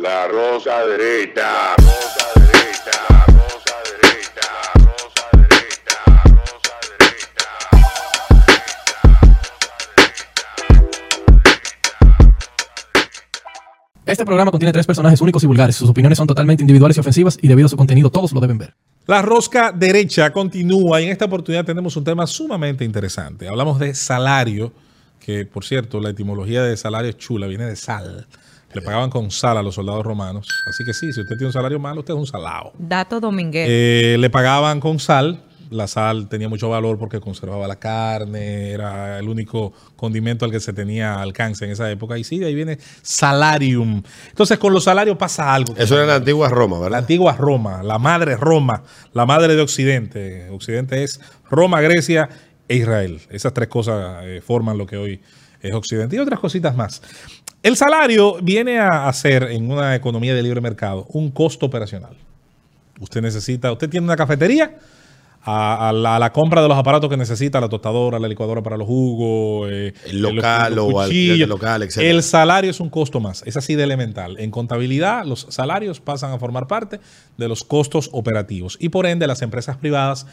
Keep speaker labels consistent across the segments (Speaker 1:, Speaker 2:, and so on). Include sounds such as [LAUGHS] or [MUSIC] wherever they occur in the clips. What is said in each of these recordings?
Speaker 1: La rosa derecha, rosa derecha, rosa derecha, rosa derecha, rosa derecha.
Speaker 2: Este programa contiene tres personajes únicos y vulgares. Sus opiniones son totalmente individuales y ofensivas y debido a su contenido todos lo deben ver.
Speaker 3: La rosca derecha continúa y en esta oportunidad tenemos un tema sumamente interesante. Hablamos de salario, que por cierto, la etimología de salario es chula, viene de sal. Le pagaban con sal a los soldados romanos. Así que sí, si usted tiene un salario malo, usted es un salado.
Speaker 4: Dato dominguero.
Speaker 3: Eh, le pagaban con sal. La sal tenía mucho valor porque conservaba la carne, era el único condimento al que se tenía alcance en esa época. Y sí, de ahí viene salarium. Entonces, con los salarios pasa algo.
Speaker 5: Eso era en la antigua Roma,
Speaker 3: La
Speaker 5: ¿verdad?
Speaker 3: antigua Roma, la madre Roma, la madre de Occidente. Occidente es Roma, Grecia e Israel. Esas tres cosas eh, forman lo que hoy es Occidente y otras cositas más. El salario viene a, ser en una economía de libre mercado un costo operacional. Usted necesita, usted tiene una cafetería, a, a la, a la compra de los aparatos que necesita, la tostadora, la licuadora para los jugos, eh,
Speaker 5: El local o alquiler
Speaker 3: cuchillos.
Speaker 5: de local, etcétera.
Speaker 3: El salario es un costo más, es así de elemental. En contabilidad, los salarios pasan a formar parte de los costos operativos y por ende las empresas privadas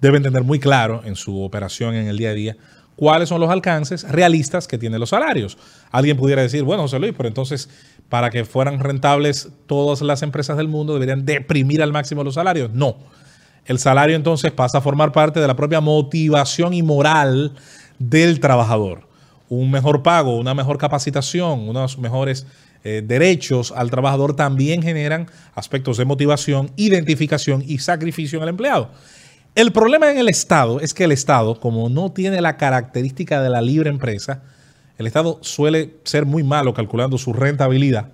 Speaker 3: deben tener muy claro en su operación en el día a día cuáles son los alcances realistas que tienen los salarios. Alguien pudiera decir, bueno, José Luis, pero entonces para que fueran rentables todas las empresas del mundo deberían deprimir al máximo los salarios. No. El salario entonces pasa a formar parte de la propia motivación y moral del trabajador. Un mejor pago, una mejor capacitación, unos mejores eh, derechos al trabajador también generan aspectos de motivación, identificación y sacrificio en el empleado. El problema en el Estado es que el Estado, como no tiene la característica de la libre empresa, el Estado suele ser muy malo calculando su rentabilidad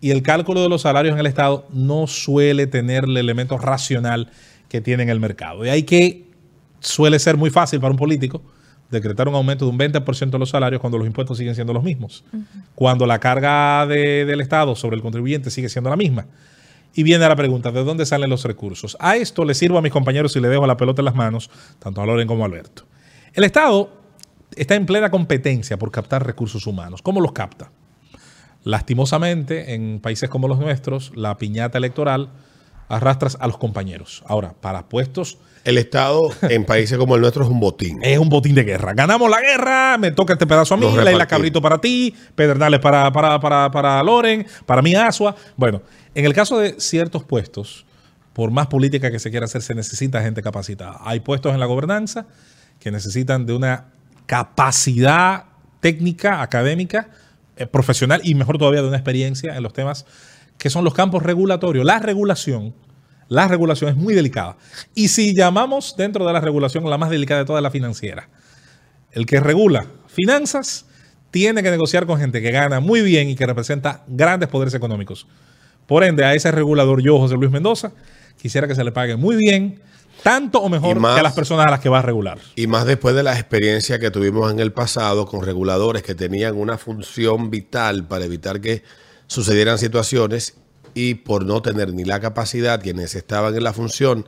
Speaker 3: y el cálculo de los salarios en el Estado no suele tener el elemento racional que tiene en el mercado. De ahí que suele ser muy fácil para un político decretar un aumento de un 20% de los salarios cuando los impuestos siguen siendo los mismos. Cuando la carga de- del Estado sobre el contribuyente sigue siendo la misma. Y viene la pregunta, ¿de dónde salen los recursos? A esto le sirvo a mis compañeros y le dejo la pelota en las manos, tanto a Loren como a Alberto. El Estado está en plena competencia por captar recursos humanos. ¿Cómo los capta? Lastimosamente, en países como los nuestros, la piñata electoral arrastras a los compañeros. Ahora, para puestos
Speaker 5: El Estado [LAUGHS] en países como el nuestro es un botín.
Speaker 3: es un botín de guerra. Ganamos la guerra, me toca este pedazo a mí, la isla. Cabrito para ti, Pedernales para, para, para, para Loren, para mí Asua. Bueno, en el caso de ciertos puestos, por más política que se quiera hacer, se necesita gente capacitada. Hay puestos en la gobernanza que necesitan de una capacidad técnica, académica, eh, profesional y mejor todavía de una experiencia en los temas que son los campos regulatorios. La regulación, la regulación es muy delicada. Y si llamamos dentro de la regulación la más delicada de toda la financiera, el que regula finanzas tiene que negociar con gente que gana muy bien y que representa grandes poderes económicos. Por ende, a ese regulador yo, José Luis Mendoza, quisiera que se le pague muy bien, tanto o mejor
Speaker 5: más-
Speaker 3: que a las personas a las que va a regular.
Speaker 5: Y más después de las experiencias que tuvimos en el pasado con reguladores que tenían una función vital para evitar que sucedieran situaciones y por no tener ni la capacidad quienes estaban en la función,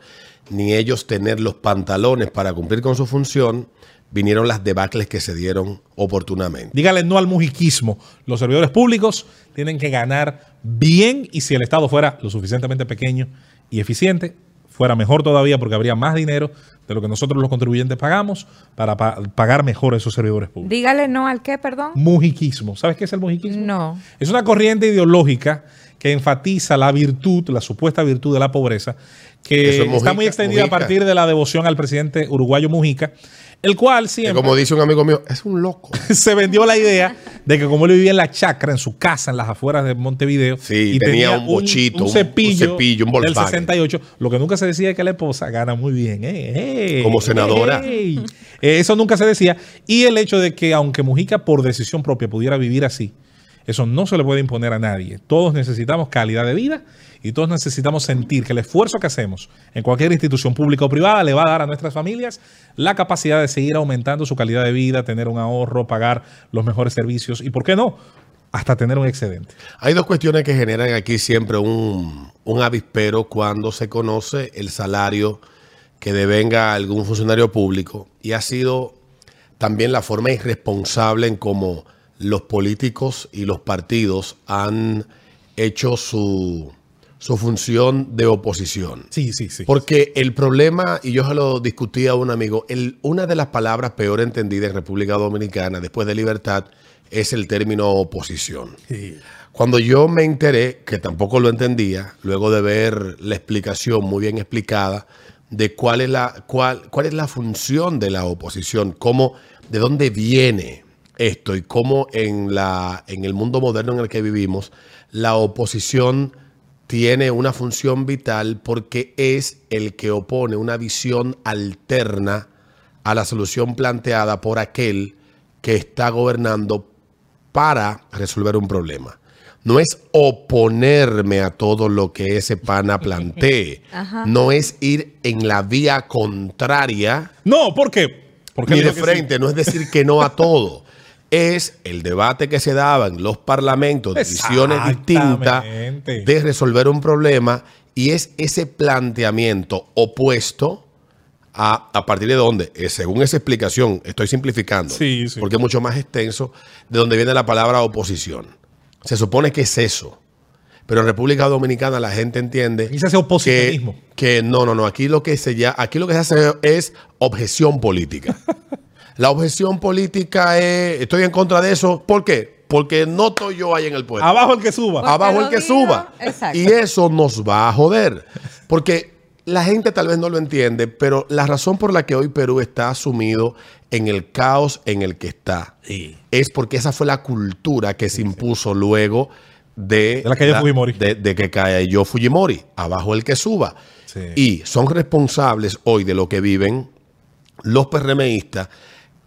Speaker 5: ni ellos tener los pantalones para cumplir con su función, vinieron las debacles que se dieron oportunamente.
Speaker 3: Dígale no al mujiquismo. Los servidores públicos tienen que ganar bien y si el Estado fuera lo suficientemente pequeño y eficiente, fuera mejor todavía porque habría más dinero de lo que nosotros los contribuyentes pagamos para pa- pagar mejor a esos servidores públicos.
Speaker 4: Dígale no al qué, perdón.
Speaker 3: Mujiquismo. ¿Sabes qué es el mujiquismo?
Speaker 4: No.
Speaker 3: Es una corriente ideológica que enfatiza la virtud, la supuesta virtud de la pobreza, que
Speaker 5: Eso es Mujica,
Speaker 3: está muy extendida
Speaker 5: Mujica.
Speaker 3: a partir de la devoción al presidente uruguayo Mujica, el cual
Speaker 5: Que
Speaker 3: siempre
Speaker 5: como dice un amigo mío, es un loco. [LAUGHS]
Speaker 3: se vendió la idea de que como él vivía en la chacra, en su casa, en las afueras de Montevideo,
Speaker 5: Sí, tenía un bochito,
Speaker 3: un,
Speaker 5: un-
Speaker 3: cepillo,
Speaker 5: un cepillo, un
Speaker 3: del
Speaker 5: Volkswagen.
Speaker 3: 68, lo que nunca se decía es que la esposa gana muy bien. eh, eh,
Speaker 5: Como senadora.
Speaker 3: eh, eso nunca se decía. Y el hecho de que aunque Mujica por decisión propia pudiera vivir así, eso no se le puede imponer a nadie. Todos necesitamos calidad de vida y todos necesitamos sentir que el esfuerzo que hacemos en cualquier institución pública o privada le va a dar a nuestras familias la capacidad de seguir aumentando su calidad de vida, tener un ahorro, pagar los mejores servicios y, ¿por qué no? Hasta tener un excedente.
Speaker 5: Hay dos cuestiones que generan aquí siempre un, un avispero cuando se conoce el salario que devenga algún funcionario público y ha sido también la forma irresponsable en cómo los políticos y los partidos han hecho su, su función de oposición.
Speaker 3: Sí, sí, sí.
Speaker 5: Porque el problema, y yo se lo discutí a un amigo, el- una de las palabras peor entendidas en República Dominicana después de libertad es el término oposición.
Speaker 3: Sí.
Speaker 5: Cuando yo me enteré, que tampoco lo entendía, luego de ver la explicación muy bien explicada de cuál es la, cuál, cuál es la función de la oposición, cómo, de dónde viene esto y cómo en, la, en el mundo moderno en el que vivimos, la oposición tiene una función vital porque es el que opone una visión alterna a la solución planteada por aquel que está gobernando para resolver un problema. No es oponerme a todo lo que ese pana plantee. [LAUGHS]
Speaker 4: Ajá.
Speaker 5: No es ir en la vía contraria
Speaker 3: No, ¿por qué? Porque
Speaker 5: ni de
Speaker 3: sí.
Speaker 5: frente. No es decir que no a todo. Es el debate que se daba en los parlamentos de visiones distintas de resolver un problema y es ese planteamiento opuesto a, a partir de dónde, Eh, según esa explicación, estoy simplificando,
Speaker 3: Sí, sí.
Speaker 5: porque es mucho más extenso, de donde viene la palabra oposición. Se supone que es eso. Pero en República Dominicana la gente entiende
Speaker 3: Aquí se hace oposicionismo.
Speaker 5: que, que no, no, no. Aquí lo que se ya, aquí lo que se hace es objeción política. [LAUGHS] la objeción política es, estoy en contra de eso. ¿Por qué? Porque no estoy yo ahí en el puesto.
Speaker 3: Abajo el que suba.
Speaker 4: Porque
Speaker 5: Abajo el que
Speaker 4: digo,
Speaker 5: suba.
Speaker 4: exacto.
Speaker 5: Y eso nos va a joder. Porque la gente tal vez no lo entiende, pero la razón por la que hoy Perú está sumido en el caos en el que está es porque esa fue la cultura que se impuso luego de,
Speaker 3: De la caída de Fujimori.
Speaker 5: De, de que cayó Fujimori. Abajo el que suba.
Speaker 3: Sí.
Speaker 5: Y son responsables hoy de lo que viven los PRMistas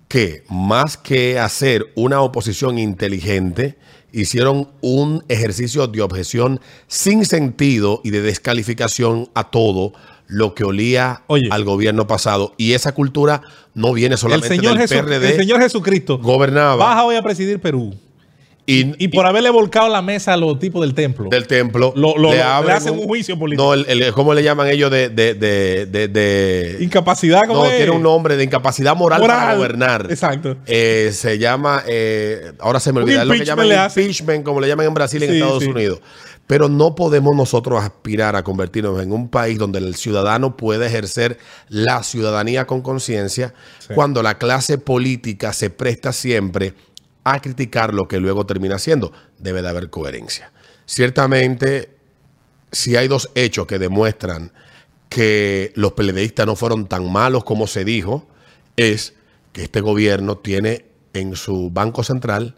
Speaker 5: que más que hacer una oposición inteligente, hicieron un ejercicio de objeción sin sentido y de descalificación a todo lo que olía
Speaker 3: Oye.
Speaker 5: al gobierno pasado. Y esa cultura no viene
Speaker 3: El
Speaker 5: solamente
Speaker 3: señor,
Speaker 5: del
Speaker 3: Jesu-
Speaker 5: PRD.
Speaker 3: el señor Jesucristo
Speaker 5: gobernaba.
Speaker 3: baja hoy a presidir Perú.
Speaker 5: Y,
Speaker 3: Y por haberle volcado la mesa a los tipos del templo.
Speaker 5: del templo
Speaker 3: Lo- lo-
Speaker 5: le,
Speaker 3: hacen un juicio político.
Speaker 5: No, el, el- ¿cómo le llaman ellos de, de, de, de- de-
Speaker 3: Incapacidad como
Speaker 5: No,
Speaker 3: es?
Speaker 5: tiene un nombre de incapacidad moral, para gobernar.
Speaker 3: Exacto.
Speaker 5: Eh, se llama, eh, ahora se me olvida, es lo que llaman impeachment, como le llaman en Brasil y en
Speaker 3: Sí,
Speaker 5: Estados
Speaker 3: sí.
Speaker 5: Unidos. Pero no podemos nosotros aspirar a convertirnos en un país donde el ciudadano puede ejercer la ciudadanía con conciencia cuando la clase política se presta siempre a criticar lo que luego termina siendo. Debe de haber coherencia. Ciertamente, si hay dos hechos que demuestran que los peledeístas no fueron tan malos como se dijo, es que este gobierno tiene en su Banco Central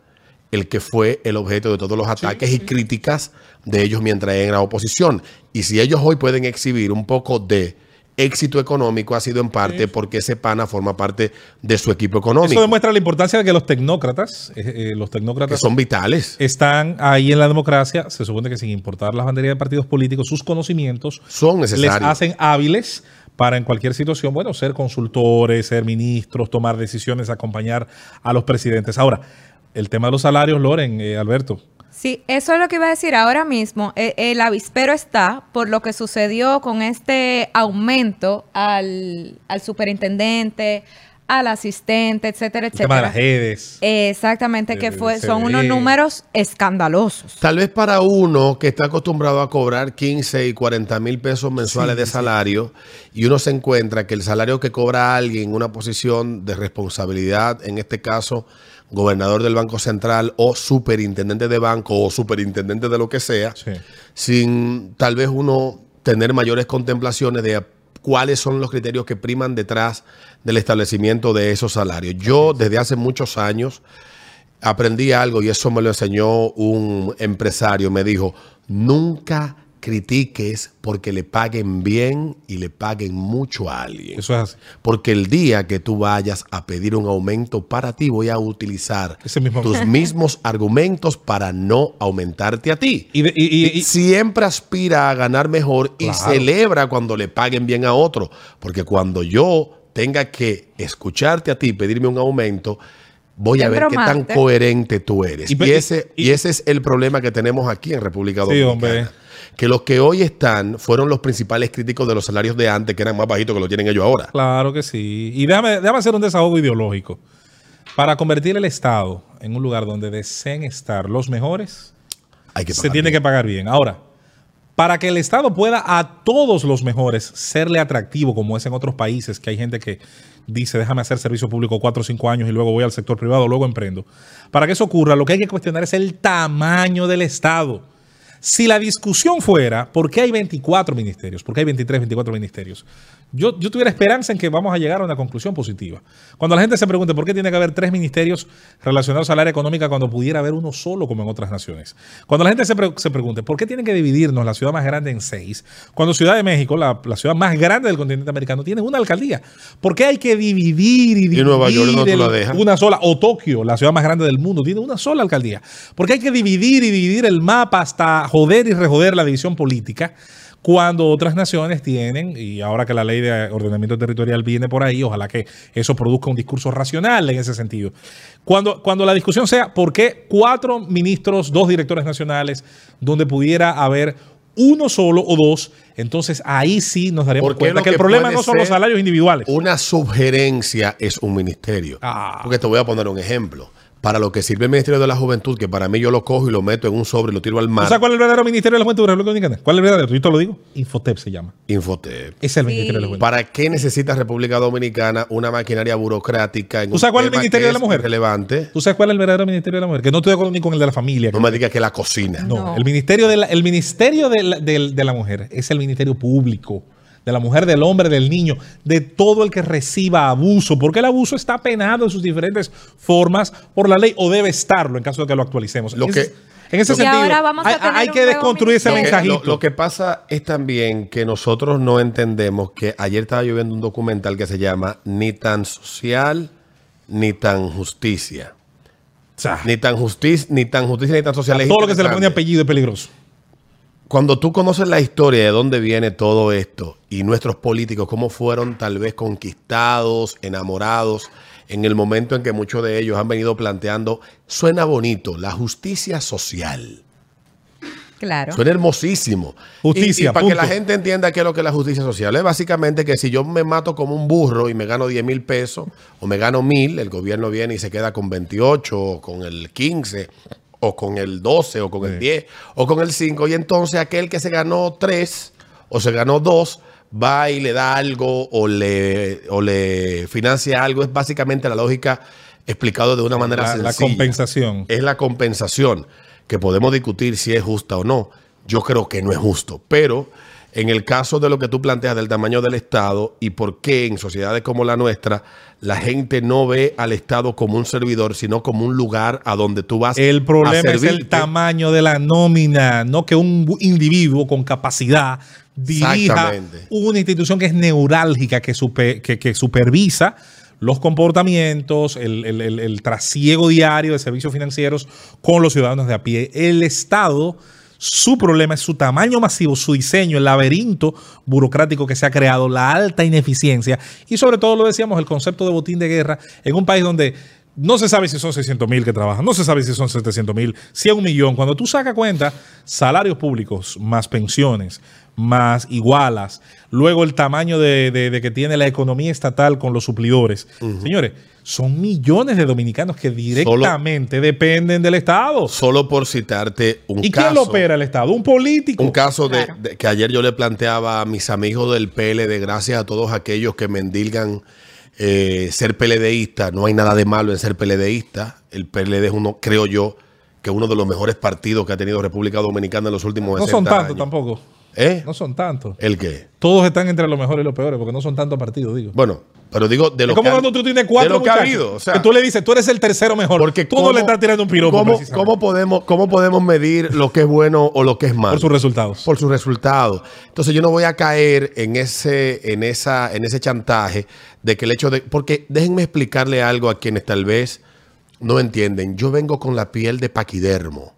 Speaker 5: el que fue el objeto de todos los ataques y críticas de ellos mientras en la oposición. Y si ellos hoy pueden exhibir un poco de éxito económico, ha sido en parte porque ese pana forma parte de su equipo económico,
Speaker 3: Eso demuestra la importancia de que los tecnócratas, eh, eh, los
Speaker 5: que
Speaker 3: tecnócratas
Speaker 5: son vitales.
Speaker 3: están ahí en la democracia. Se supone que sin importar las banderas de partidos políticos, sus conocimientos
Speaker 5: Son
Speaker 3: les
Speaker 5: necesarios.
Speaker 3: hacen hábiles para en cualquier situación, bueno, ser consultores, ser ministros, tomar decisiones, acompañar a los presidentes. Ahora, el tema de los salarios, Loren, eh, Alberto.
Speaker 4: Sí, eso es lo que iba a decir ahora mismo. Eh, El, avispero está por lo que sucedió con este aumento al, al superintendente, al asistente, etcétera,
Speaker 3: El tema de
Speaker 4: etcétera.
Speaker 3: las redes.
Speaker 4: Exactamente, que
Speaker 3: Eh,
Speaker 4: fue, son unos números escandalosos.
Speaker 5: Tal vez para uno que está acostumbrado a cobrar 15 y 40 mil pesos mensuales de salario y uno se encuentra que el salario que cobra alguien en una posición de responsabilidad, en este caso gobernador del Banco Central o superintendente de banco o superintendente de lo que sea,
Speaker 3: Sí.
Speaker 5: sin tal vez uno tener mayores contemplaciones de cuáles son los criterios que priman detrás del establecimiento de esos salarios. Yo desde hace muchos años aprendí algo y eso me lo enseñó un empresario. Me dijo, nunca critiques porque le paguen bien y le paguen mucho a alguien.
Speaker 3: Eso es así.
Speaker 5: Porque el día que tú vayas a pedir un aumento para ti, voy a utilizar
Speaker 3: Ese mismo-
Speaker 5: tus mismos argumentos para no aumentarte a ti.
Speaker 3: Y, de- y- y- y-
Speaker 5: Siempre aspira a ganar mejor y celebra cuando le paguen bien a otro. Porque cuando yo tenga que escucharte a ti y pedirme un aumento, voy a ver qué tan coherente tú eres.
Speaker 3: Y
Speaker 5: ese,
Speaker 3: y-
Speaker 5: y ese es el problema que tenemos aquí en República
Speaker 3: Sí,
Speaker 5: Dominicana.
Speaker 3: hombre.
Speaker 5: Que los que hoy están fueron los principales críticos de los salarios de antes, que eran más bajitos que lo tienen ellos ahora.
Speaker 3: Claro que sí. Y déjame, déjame hacer un desahogo ideológico. Para convertir el Estado en un lugar donde deseen estar los mejores,
Speaker 5: Hay que
Speaker 3: se tiene
Speaker 5: bien.
Speaker 3: que pagar bien. Ahora, para que el Estado pueda a todos los mejores serle atractivo, como es en otros países, que hay gente que dice, déjame hacer servicio público cuatro o cinco años y luego voy al sector privado, luego emprendo. Para que eso ocurra, lo que hay que cuestionar es el tamaño del Estado. Si la discusión fuera, ¿por qué hay 24 ministerios? ¿Por qué hay 23, 24 ministerios? Yo, yo tuviera esperanza en que vamos a llegar a una conclusión positiva. Cuando la gente se pregunte por qué tiene que haber tres ministerios relacionados al área económica cuando pudiera haber uno solo como en otras naciones. Cuando la gente se, pre- se pregunte por qué tienen que dividirnos la ciudad más grande en seis, cuando Ciudad de México, la, la ciudad más grande del continente americano, tiene una alcaldía. ¿Por qué hay que dividir y dividir
Speaker 5: Nueva York no
Speaker 3: el-
Speaker 5: la deja.
Speaker 3: una sola? O Tokio, la ciudad más grande del mundo, tiene una sola alcaldía. Porque hay que dividir y dividir el mapa hasta joder y rejoder la división política cuando otras naciones tienen, y ahora que la ley de ordenamiento territorial viene por ahí, ojalá que eso produzca un discurso racional en ese sentido. Cuando, cuando la discusión sea por qué cuatro ministros, dos directores nacionales, donde pudiera haber uno solo o dos, entonces ahí sí nos daremos
Speaker 5: Porque
Speaker 3: cuenta
Speaker 5: lo
Speaker 3: que el
Speaker 5: que
Speaker 3: problema no son los salarios individuales.
Speaker 5: Una sugerencia es un ministerio.
Speaker 3: Ah.
Speaker 5: Porque te voy a poner un ejemplo. Para lo que sirve el Ministerio de la Juventud, que para mí yo lo cojo y lo meto en un sobre y lo tiro al
Speaker 3: ¿Tú
Speaker 5: mar.
Speaker 3: sabes cuál es el verdadero Ministerio de la Juventud de la República Dominicana? ¿Cuál es el verdadero? Yo te lo digo. Infotep se llama.
Speaker 5: Infotep.
Speaker 3: Es el
Speaker 4: Sí.
Speaker 3: Ministerio de la Juventud.
Speaker 5: ¿Para qué necesita República Dominicana una maquinaria burocrática? En
Speaker 3: ¿Tú
Speaker 5: un
Speaker 3: sabes cuál es el Ministerio de la Mujer?
Speaker 5: Relevante.
Speaker 3: ¿Tú sabes cuál es el verdadero Ministerio de la Mujer? Que no estoy de acuerdo ni con el de la familia.
Speaker 5: No me digas que la cocina.
Speaker 3: No,
Speaker 4: No.
Speaker 3: el Ministerio, de la, el ministerio de, la, de la Mujer es el Ministerio Público. De la mujer, del hombre, del niño, de todo el que reciba abuso, porque el abuso está penado en sus diferentes formas por la ley o debe estarlo en caso de que lo actualicemos.
Speaker 5: Lo
Speaker 3: en
Speaker 5: que-
Speaker 3: ese, en ese sentido,
Speaker 4: ahora vamos a
Speaker 3: hay,
Speaker 4: tener
Speaker 3: hay
Speaker 4: un
Speaker 3: que desconstruir ese
Speaker 5: Lo que,
Speaker 4: ministerio.
Speaker 3: mensajito.
Speaker 5: lo- lo que pasa es también que nosotros no entendemos que ayer estaba yo viendo un documental que se llama Ni tan social ni tan justicia.
Speaker 3: O sea,
Speaker 5: Ni tan justicia, ni tan justicia, ni tan social.
Speaker 3: todo lo que se le pone apellido es peligroso.
Speaker 5: Cuando tú conoces la historia de dónde viene todo esto y nuestros políticos, cómo fueron tal vez conquistados, enamorados, en el momento en que muchos de ellos han venido planteando, suena bonito, la justicia social.
Speaker 4: Claro.
Speaker 5: Suena hermosísimo.
Speaker 3: Justicia,
Speaker 5: Y, y para que la gente entienda qué es lo que es la justicia social, es básicamente que si yo me mato como un burro y me gano 10 mil pesos o me gano mil, el gobierno viene y se queda con 28 o con el 15 o con el 12 o con el 10 o con el 5 y entonces aquel que se ganó 3 o se ganó 2 va y le da algo o le, o le financia algo. Es básicamente la lógica explicado de una manera
Speaker 3: La, la
Speaker 5: sencilla
Speaker 3: compensación.
Speaker 5: es la compensación, que podemos discutir si es justa o no. Yo creo que no es justo, pero en el caso de lo que tú planteas del tamaño del Estado y por qué en sociedades como la nuestra la gente no ve al Estado como un servidor, sino como un lugar a donde tú vas
Speaker 3: El
Speaker 5: a
Speaker 3: problema es el tamaño de la nómina, no que un individuo con capacidad dirija una institución que es neurálgica, que, supe- que, que supervisa los comportamientos, el, el- el- el trasiego diario de servicios financieros con los ciudadanos de a pie. El Estado, su problema es su tamaño masivo, su diseño, el laberinto burocrático que se ha creado, la alta ineficiencia. Y sobre todo, lo decíamos, el concepto de botín de guerra en un país donde no se sabe si son 600 mil que trabajan, no se sabe si son 700 mil, si es un millón. Cuando tú sacas cuenta, salarios públicos más pensiones, más igualas, luego el tamaño de, de- de que tiene la economía estatal con los suplidores. Señores, son millones de dominicanos que directamente dependen del Estado.
Speaker 5: Solo por citarte un
Speaker 3: ¿Y
Speaker 5: caso.
Speaker 3: quién lo opera el Estado? Un político.
Speaker 5: Un caso de,
Speaker 4: Claro.
Speaker 5: de- que ayer yo le planteaba a mis amigos del PLD, gracias a todos aquellos que me endilgan eh, ser PLDista. No hay nada de malo en ser PLDista. El PLD es uno, creo yo, que uno de los mejores partidos que ha tenido República Dominicana en los últimos
Speaker 3: no
Speaker 5: 60
Speaker 3: son tantos
Speaker 5: años.
Speaker 3: tampoco.
Speaker 5: ¿Eh?
Speaker 3: No son tantos.
Speaker 5: ¿El qué?
Speaker 3: Todos están entre los mejores y los peores porque no son tantos partidos, digo.
Speaker 5: Bueno, pero digo de lo
Speaker 3: es como
Speaker 5: que ha-
Speaker 3: cuando tú tienes cuatro
Speaker 5: de lo que ha
Speaker 3: muchachos
Speaker 5: habido, o sea,
Speaker 3: que tú le dices, tú eres el tercero mejor.
Speaker 5: porque
Speaker 3: tú no le estás tirando un piropo
Speaker 5: ¿cómo, cómo podemos, ¿Cómo podemos medir lo que es bueno o lo que es malo?
Speaker 3: por sus resultados.
Speaker 5: por sus resultados. Entonces yo no voy a caer en ese, en esa, en ese chantaje de que el hecho de. Porque déjenme explicarle algo a quienes tal vez no entienden. Yo vengo con la piel de paquidermo.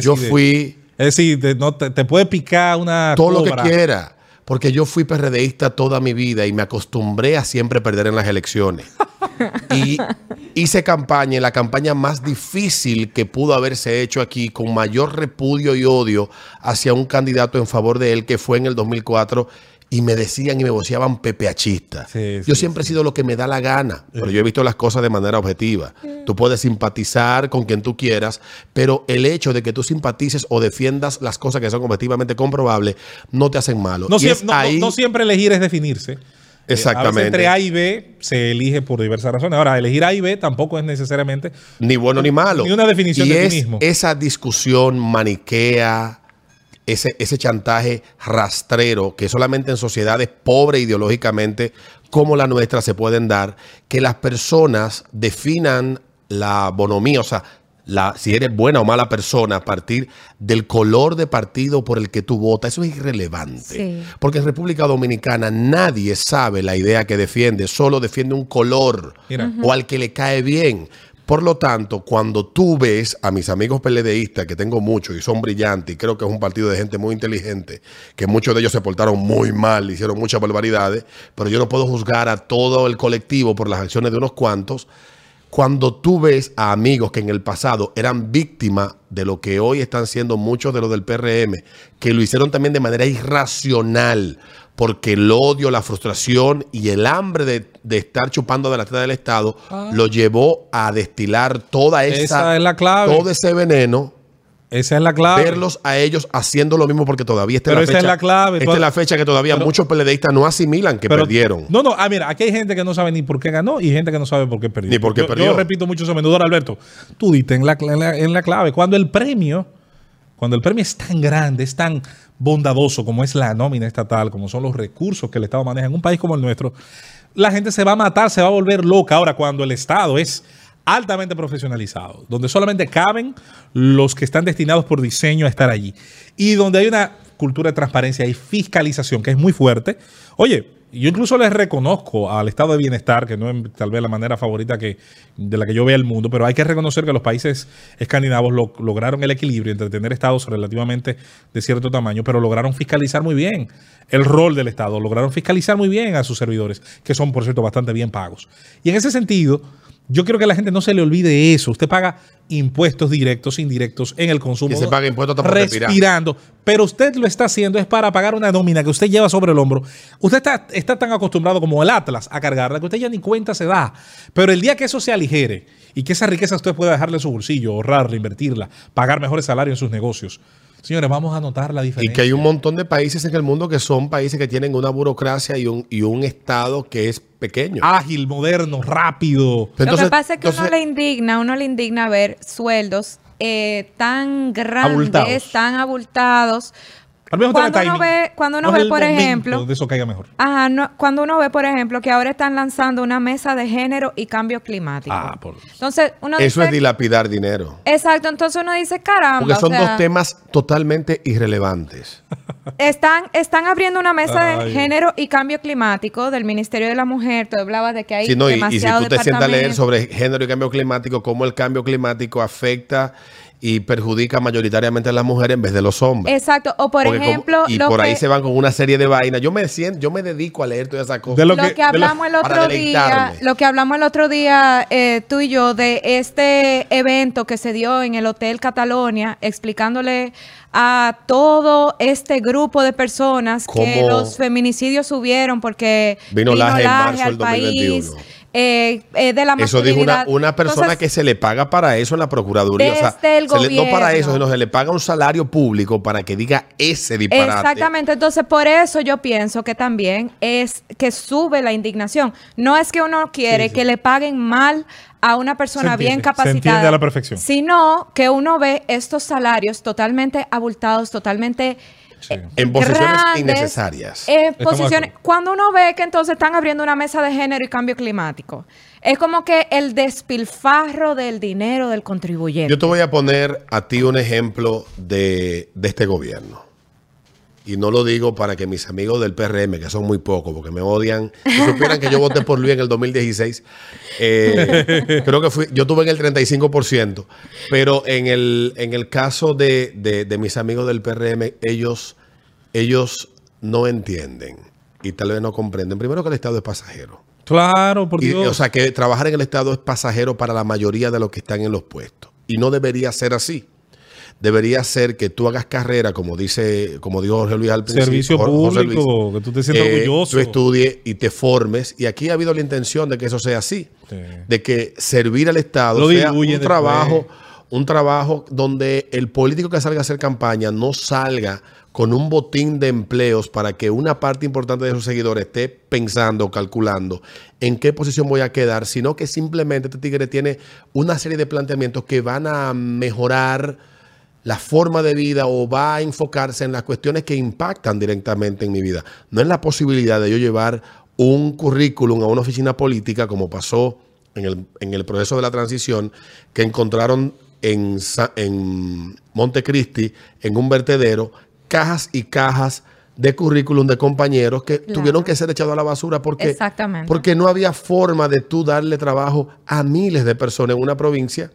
Speaker 5: Yo fui
Speaker 3: Es decir, te, no, te, te puede picar una
Speaker 5: todo lo que quiera. Porque yo fui PRDista toda mi vida y me acostumbré a siempre perder en las elecciones. [LAUGHS] Y hice campaña, la campaña más difícil que pudo haberse hecho aquí, con mayor repudio y odio hacia un candidato en favor de él, que fue en el 2004. Y me decían y me voceaban pepeachista.
Speaker 3: Sí,
Speaker 5: yo
Speaker 3: sí,
Speaker 5: siempre he sido lo que me da la gana, pero yo he visto las cosas de manera objetiva. Tú puedes simpatizar con quien tú quieras, pero el hecho de que tú simpatices o defiendas las cosas que son objetivamente comprobables no te hacen malo.
Speaker 3: No,
Speaker 5: Y
Speaker 3: siem-
Speaker 5: es
Speaker 3: no- no-
Speaker 5: ahí-
Speaker 3: no siempre elegir es definirse. Eh, a veces
Speaker 5: Exactamente.
Speaker 3: entre A y B se elige por diversas razones. Ahora, elegir A y B tampoco es necesariamente.
Speaker 5: Ni bueno ni malo.
Speaker 3: Ni una definición
Speaker 5: y
Speaker 3: de ti
Speaker 5: es
Speaker 3: mismo.
Speaker 5: Esa discusión maniquea, ese, ese chantaje rastrero que solamente en sociedades pobres ideológicamente como la nuestra se pueden dar, que las personas definan la bonomía, o sea, la, si eres buena o mala persona a partir del color de partido por el que tú votas, eso es irrelevante.
Speaker 4: Sí.
Speaker 5: Porque en República Dominicana nadie sabe la idea que defiende, solo defiende un color
Speaker 3: Mira.
Speaker 5: o al que le cae bien. Por lo tanto, cuando tú ves a mis amigos PLDistas, que tengo muchos y son brillantes, y creo que es un partido de gente muy inteligente, que muchos de ellos se portaron muy mal, hicieron muchas barbaridades, pero yo no puedo juzgar a todo el colectivo por las acciones de unos cuantos. Cuando tú ves a amigos que en el pasado eran víctimas de lo que hoy están siendo muchos de los del PRM, que lo hicieron también de manera irracional, porque el odio, la frustración y el hambre de, de estar chupando de la teta del Estado lo llevó a destilar toda esa,
Speaker 3: Ah. Esa es la clave.
Speaker 5: todo ese veneno,
Speaker 3: Esa es la clave.
Speaker 5: verlos a ellos haciendo lo mismo, porque todavía esta
Speaker 3: Pero
Speaker 5: la
Speaker 3: esa
Speaker 5: fecha,
Speaker 3: es la clave.
Speaker 5: Esta es la fecha que todavía
Speaker 3: pero-
Speaker 5: muchos PLDistas no asimilan que
Speaker 3: Pero-
Speaker 5: perdieron.
Speaker 3: No, no, ah, mira, aquí hay gente que no sabe ni por qué ganó y gente que no sabe por qué perdió.
Speaker 5: Ni por qué
Speaker 3: yo,
Speaker 5: perdió.
Speaker 3: Yo repito mucho eso a menudo, Alberto. Tú diste en la, en la- en la clave. Cuando el premio, cuando el premio es tan grande, es tan bondadoso como es la nómina estatal, como son los recursos que el Estado maneja en un país como el nuestro, la gente se va a matar, se va a volver loca. Ahora, cuando el Estado es altamente profesionalizado, donde solamente caben los que están destinados por diseño a estar allí y donde hay una cultura de transparencia y fiscalización que es muy fuerte. Oye, yo incluso les reconozco al estado de bienestar, que no es tal vez la manera favorita que, de la que yo vea el mundo, pero hay que reconocer que los países escandinavos lo- lograron el equilibrio entre tener estados relativamente de cierto tamaño, pero lograron fiscalizar muy bien el rol del Estado, lograron fiscalizar muy bien a sus servidores, que son, por cierto, bastante bien pagos. Y en ese sentido, yo quiero que a la gente no se le olvide eso. Usted paga impuestos directos, indirectos en el consumo.
Speaker 5: Y se paga impuestos
Speaker 3: respirando. Pero usted lo está haciendo es para pagar una nómina que usted lleva sobre el hombro. Usted está, está tan acostumbrado como el Atlas a cargarla que usted ya ni cuenta se da. Pero el día que eso se aligere y que esa riqueza usted pueda dejarle en su bolsillo, ahorrarla, invertirla, pagar mejores salarios en sus negocios. Señores, vamos a notar la
Speaker 5: Y
Speaker 3: diferencia.
Speaker 5: que hay un montón de países en el mundo que son países que tienen una burocracia y un, y un Estado que es pequeño.
Speaker 3: ágil, moderno, rápido.
Speaker 4: lo que pasa es que
Speaker 5: entonces-
Speaker 4: uno le indigna, uno le indigna ver sueldos eh, tan grandes,
Speaker 3: Abultados.
Speaker 4: tan abultados.
Speaker 3: Al
Speaker 4: Cuando uno ve, cuando uno
Speaker 3: No es
Speaker 4: ve,
Speaker 3: el
Speaker 4: por ejemplo,
Speaker 3: donde eso caiga mejor.
Speaker 4: Ajá, no- cuando uno ve, por ejemplo, que ahora están lanzando una mesa de género y cambio climático.
Speaker 3: Ah, por-
Speaker 4: Entonces, uno
Speaker 5: Eso
Speaker 4: dice,
Speaker 5: es dilapidar dinero.
Speaker 4: Exacto, entonces uno dice, caramba,
Speaker 5: Porque son
Speaker 4: o sea,
Speaker 5: dos temas totalmente irrelevantes. [LAUGHS]
Speaker 4: están, están abriendo una mesa de género y cambio climático del Ministerio de la Mujer. Tú hablabas de que hay
Speaker 5: Sí, no, y, y si
Speaker 4: demasiado
Speaker 5: tú te sientas a leer sobre género y cambio climático, cómo el cambio climático afecta y perjudica mayoritariamente a las mujeres en vez de los hombres.
Speaker 4: Exacto, o por
Speaker 5: Porque
Speaker 4: ejemplo,
Speaker 5: y
Speaker 4: lo
Speaker 5: por
Speaker 4: que,
Speaker 5: ahí se van con una serie de vainas. Yo me siento, yo me dedico a leer todas esas cosas.
Speaker 3: De
Speaker 4: lo,
Speaker 3: lo
Speaker 4: que,
Speaker 3: que- de lo-
Speaker 4: hablamos el otro día, lo que hablamos el otro día eh, tú y yo de este evento que se dio en el Hotel Catalonia, explicándole a todo este grupo de personas que los feminicidios subieron porque
Speaker 5: Vino Laje en marzo
Speaker 4: al
Speaker 5: del 2021.
Speaker 4: país eh, eh, de la
Speaker 5: Eso dijo una, una persona
Speaker 4: Entonces,
Speaker 5: que se le paga para eso en la Procuraduría. O sea,
Speaker 4: Desde el
Speaker 5: se le- no para eso, sino se le paga un salario público para que diga ese disparate.
Speaker 4: Exactamente, entonces por eso yo pienso que también es que sube la indignación. No es que uno quiere
Speaker 3: Sí, sí.
Speaker 4: que le paguen mal a una persona
Speaker 3: Se entiende,
Speaker 4: bien
Speaker 3: se
Speaker 4: capacitada.
Speaker 3: entiende a la perfección.
Speaker 4: Sino que uno ve estos salarios totalmente abultados, totalmente
Speaker 3: Sí.
Speaker 5: En posiciones
Speaker 4: grandes,
Speaker 5: innecesarias.
Speaker 4: eh, posiciones, cuando uno ve que entonces están abriendo una mesa de género y cambio climático, es como que el despilfarro del dinero del contribuyente.
Speaker 5: Yo te voy a poner a ti un ejemplo de, de este gobierno. Y no lo digo para que mis amigos del PRM, que son muy pocos, porque me odian, si supieran que yo voté por Luis en el 2016, eh, creo que fui, yo tuve en el 35%, pero en el, en el caso de, de- de mis amigos del PRM, ellos, ellos no entienden y tal vez no comprenden. Primero que el Estado es pasajero.
Speaker 3: Claro, por
Speaker 5: Y,
Speaker 3: Dios.
Speaker 5: o sea, que trabajar en el Estado es pasajero para la mayoría de los que están en los puestos. Y no debería ser así. Debería ser que tú hagas carrera, como dice, como dijo Jorge Luis al principio.
Speaker 3: Servicio público, que tú te sientas
Speaker 5: eh,
Speaker 3: orgulloso.
Speaker 5: Tú estudies y te formes. Y aquí ha habido la intención de que eso sea así.
Speaker 3: Sí.
Speaker 5: De que servir al Estado
Speaker 3: Lo
Speaker 5: sea un
Speaker 3: después.
Speaker 5: trabajo, un trabajo donde el político que salga a hacer campaña no salga con un botín de empleos para que una parte importante de sus seguidores esté pensando, calculando en qué posición voy a quedar, sino que simplemente este tigre tiene una serie de planteamientos que van a mejorar la forma de vida o va a enfocarse en las cuestiones que impactan directamente en mi vida. No en la posibilidad de yo llevar un currículum a una oficina política, como pasó en el, en el proceso de la transición, que encontraron en, en Montecristi, en un vertedero, cajas y cajas de currículum de compañeros que
Speaker 4: Claro.
Speaker 5: tuvieron que ser echados a la basura porque,
Speaker 4: Exactamente.
Speaker 5: porque no había forma de tú darle trabajo a miles de personas en una provincia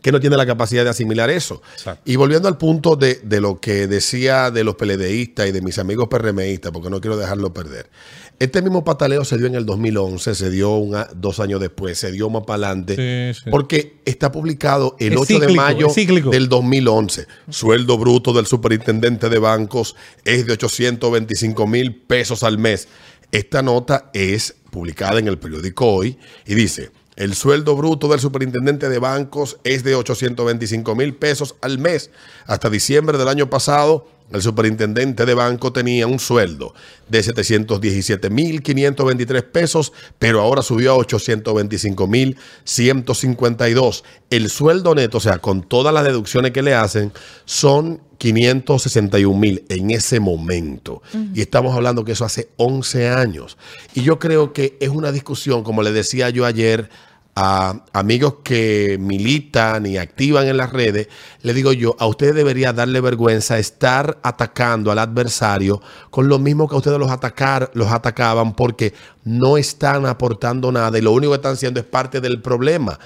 Speaker 5: que no tiene la capacidad de asimilar eso.
Speaker 3: Exacto.
Speaker 5: Y volviendo al punto de, de lo que decía de los peledeístas y de mis amigos PRMistas, porque no quiero dejarlo perder. Este mismo pataleo se dio en el 2011, se dio una- dos años después, se dio más para adelante,
Speaker 3: Sí, sí.
Speaker 5: porque está publicado el
Speaker 3: Es
Speaker 5: 8 de
Speaker 3: cíclico,
Speaker 5: mayo
Speaker 3: es cíclico.
Speaker 5: del 2011. Sueldo bruto del superintendente de bancos es de 825 mil pesos al mes. Esta nota es publicada en el periódico Hoy y dice, el sueldo bruto del superintendente de bancos es de 825 mil pesos al mes. Hasta diciembre del año pasado, el superintendente de banco tenía un sueldo de 717 mil 523 pesos, pero ahora subió a 825 mil 152. El sueldo neto, o sea, con todas las deducciones que le hacen, son 561 mil en ese momento. Y estamos hablando que eso hace 11 años. Y yo creo que es una discusión, como le decía yo ayer a amigos que militan y activan en las redes, le digo yo, a ustedes debería darle vergüenza estar atacando al adversario con lo mismo que a ustedes los, atacar, los atacaban porque no están aportando nada y lo único que están haciendo es parte del problema.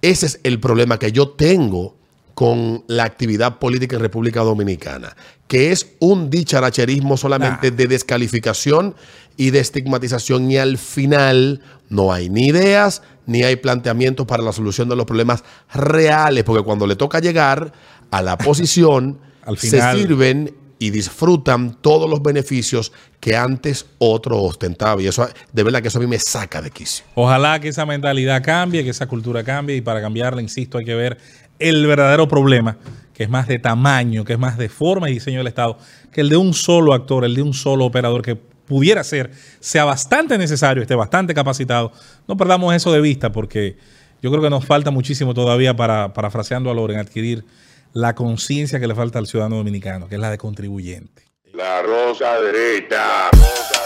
Speaker 5: Ese es el problema que yo tengo con la actividad política en República Dominicana, que es un dicharacherismo solamente de descalificación y de estigmatización y al final no hay ni ideas ni hay planteamientos para la solución de los problemas reales, porque cuando le toca llegar a la posición, [LAUGHS]
Speaker 3: Al
Speaker 5: se sirven y disfrutan todos los beneficios que antes otro ostentaba. Y eso, de verdad que eso a mí me saca de quicio.
Speaker 3: Ojalá que esa mentalidad cambie, que esa cultura cambie y para cambiarla, insisto, hay que ver el verdadero problema, que es más de tamaño, que es más de forma y diseño del Estado, que el de un solo actor, el de un solo operador que pudiera ser, sea bastante necesario, esté bastante capacitado. No perdamos eso de vista porque yo creo que nos falta muchísimo todavía para, parafraseando a Loren, adquirir la conciencia que le falta al ciudadano dominicano, que es la de contribuyente.
Speaker 1: La rosa derecha. Rosa